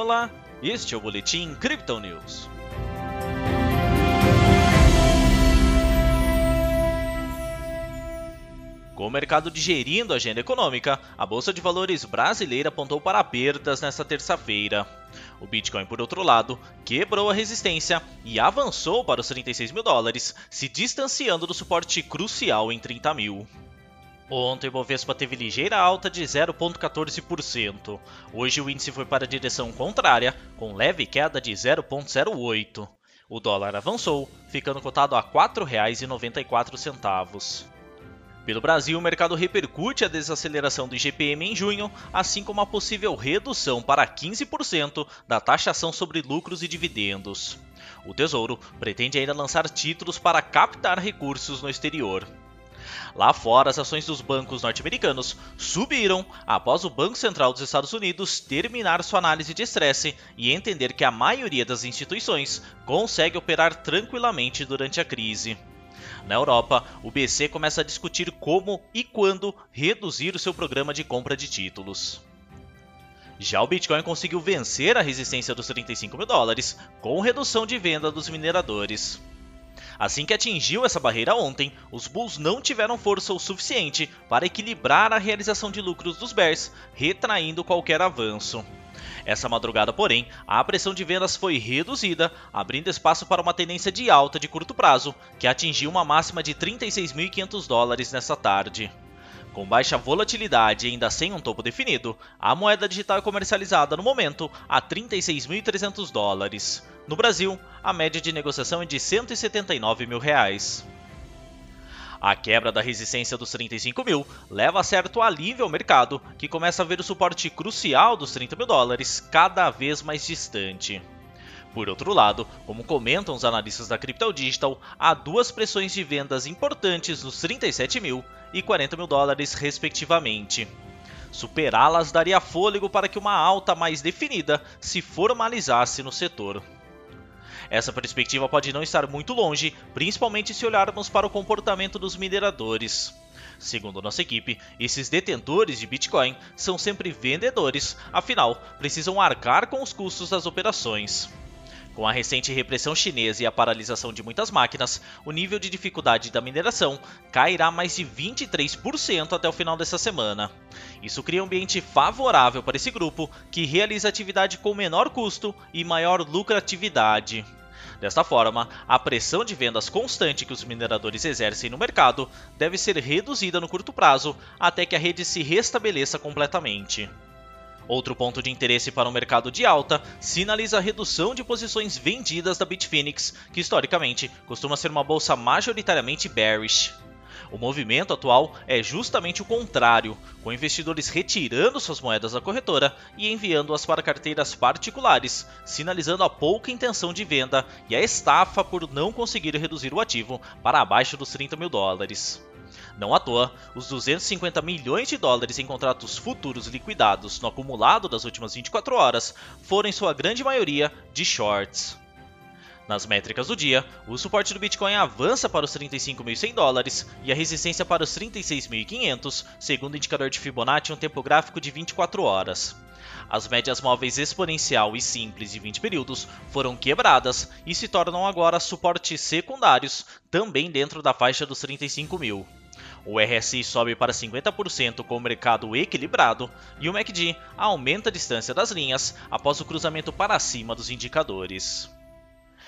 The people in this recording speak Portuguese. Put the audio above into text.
Olá, este é o Boletim Crypto News. Com o mercado digerindo a agenda econômica, a Bolsa de Valores brasileira apontou para perdas nesta terça-feira. O Bitcoin, por outro lado, quebrou a resistência e avançou para os 36 mil dólares, se distanciando do suporte crucial em 30 mil. Ontem o Bovespa teve ligeira alta de 0,14%. Hoje o índice foi para a direção contrária, com leve queda de 0,08%. O dólar avançou, ficando cotado a R$ 4,94. Pelo Brasil, o mercado repercute a desaceleração do IGPM em junho, assim como a possível redução para 15% da taxação sobre lucros e dividendos. O Tesouro pretende ainda lançar títulos para captar recursos no exterior. Lá fora, as ações dos bancos norte-americanos subiram após o Banco Central dos Estados Unidos terminar sua análise de estresse e entender que a maioria das instituições consegue operar tranquilamente durante a crise. Na Europa, o BC começa a discutir como e quando reduzir o seu programa de compra de títulos. Já o Bitcoin conseguiu vencer a resistência dos 35 mil dólares com redução de venda dos mineradores. Assim que atingiu essa barreira ontem, os Bulls não tiveram força o suficiente para equilibrar a realização de lucros dos Bears, retraindo qualquer avanço. Essa madrugada, porém, a pressão de vendas foi reduzida, abrindo espaço para uma tendência de alta de curto prazo, que atingiu uma máxima de 36.500 dólares nesta tarde. Com baixa volatilidade e ainda sem um topo definido, a moeda digital é comercializada no momento a 36.300 dólares. No Brasil, a média de negociação é de 179 mil reais. A quebra da resistência dos 35 mil leva a certo alívio ao mercado, que começa a ver o suporte crucial dos 30 mil dólares cada vez mais distante. Por outro lado, como comentam os analistas da Crypto Digital, há duas pressões de vendas importantes nos 37 mil e 40 mil dólares, respectivamente. Superá-las daria fôlego para que uma alta mais definida se formalizasse no setor. Essa perspectiva pode não estar muito longe, principalmente se olharmos para o comportamento dos mineradores. Segundo nossa equipe, esses detentores de Bitcoin são sempre vendedores, afinal, precisam arcar com os custos das operações. Com a recente repressão chinesa e a paralisação de muitas máquinas, o nível de dificuldade da mineração cairá mais de 23% até o final dessa semana. Isso cria um ambiente favorável para esse grupo, que realiza atividade com menor custo e maior lucratividade. Desta forma, a pressão de vendas constante que os mineradores exercem no mercado deve ser reduzida no curto prazo até que a rede se restabeleça completamente. Outro ponto de interesse para o mercado de alta sinaliza a redução de posições vendidas da Bitfinex, que historicamente costuma ser uma bolsa majoritariamente bearish. O movimento atual é justamente o contrário, com investidores retirando suas moedas da corretora e enviando-as para carteiras particulares, sinalizando a pouca intenção de venda e a estafa por não conseguir reduzir o ativo para abaixo dos 30 mil dólares. Não à toa, os 250 milhões de dólares em contratos futuros liquidados no acumulado das últimas 24 horas foram em sua grande maioria de shorts. Nas métricas do dia, o suporte do Bitcoin avança para os 35.100 dólares e a resistência para os 36.500, segundo o indicador de Fibonacci em um tempo gráfico de 24 horas. As médias móveis exponencial e simples de 20 períodos foram quebradas e se tornam agora suportes secundários, também dentro da faixa dos 35 mil. O RSI sobe para 50% com o mercado equilibrado e o MACD aumenta a distância das linhas após o cruzamento para cima dos indicadores.